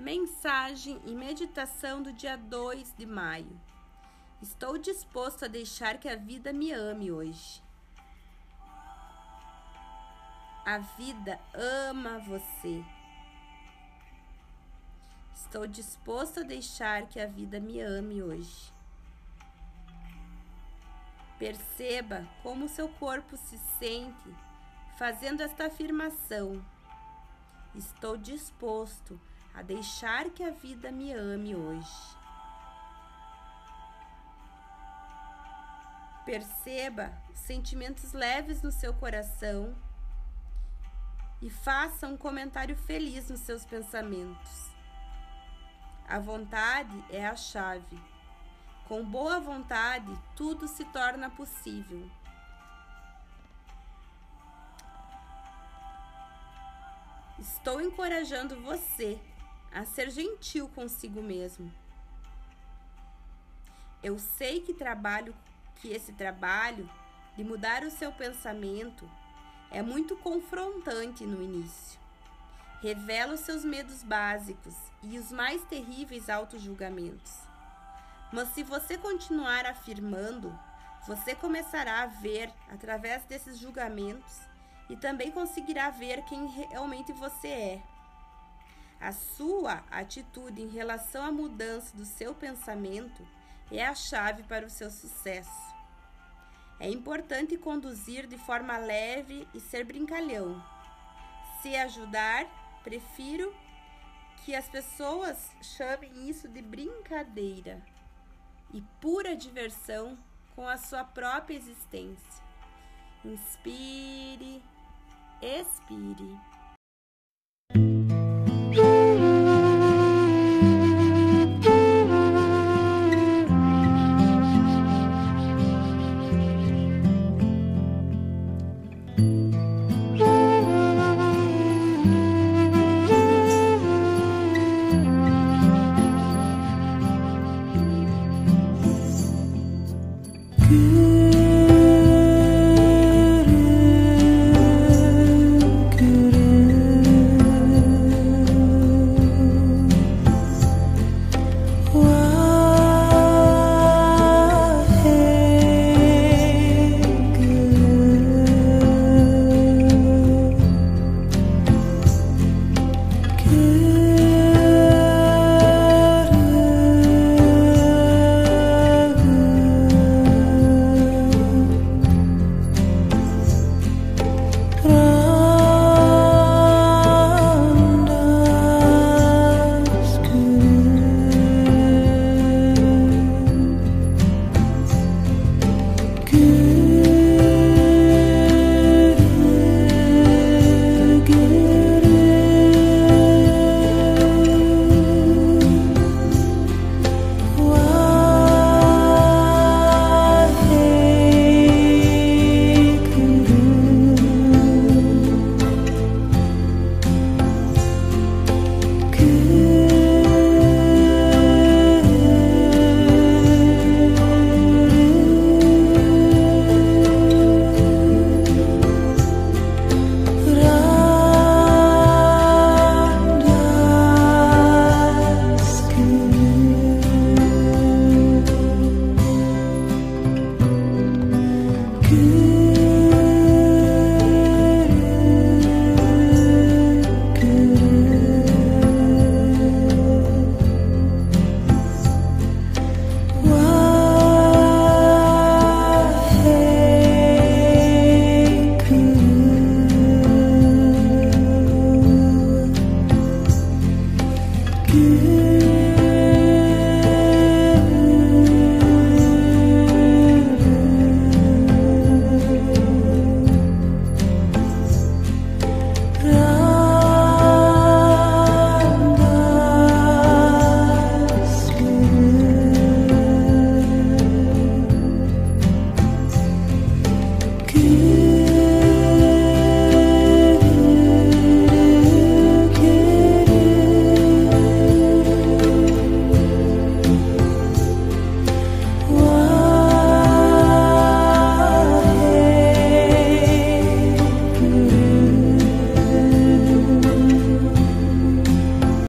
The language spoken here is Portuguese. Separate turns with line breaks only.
Mensagem e meditação do dia 2 de maio. Estou disposto a deixar que a vida me ame hoje. A vida ama você. Estou disposto a deixar que a vida me ame hoje. Perceba como seu corpo se sente fazendo esta afirmação. Estou disposto a deixar que a vida me ame hoje. Perceba sentimentos leves no seu coração e faça um comentário feliz nos seus pensamentos. A vontade é a chave. Com boa vontade, tudo se torna possível. Estou encorajando você a ser gentil consigo mesmo. Eu sei que trabalho, que esse trabalho de mudar o seu pensamento é muito confrontante no início. Revela os seus medos básicos e os mais terríveis autojulgamentos. Mas se você continuar afirmando, você começará a ver através desses julgamentos e também conseguirá ver quem realmente você é. A sua atitude em relação à mudança do seu pensamento é a chave para o seu sucesso. É importante conduzir de forma leve e ser brincalhão. Se ajudar, prefiro que as pessoas chamem isso de brincadeira e pura diversão com a sua própria existência. Inspire, expire.
You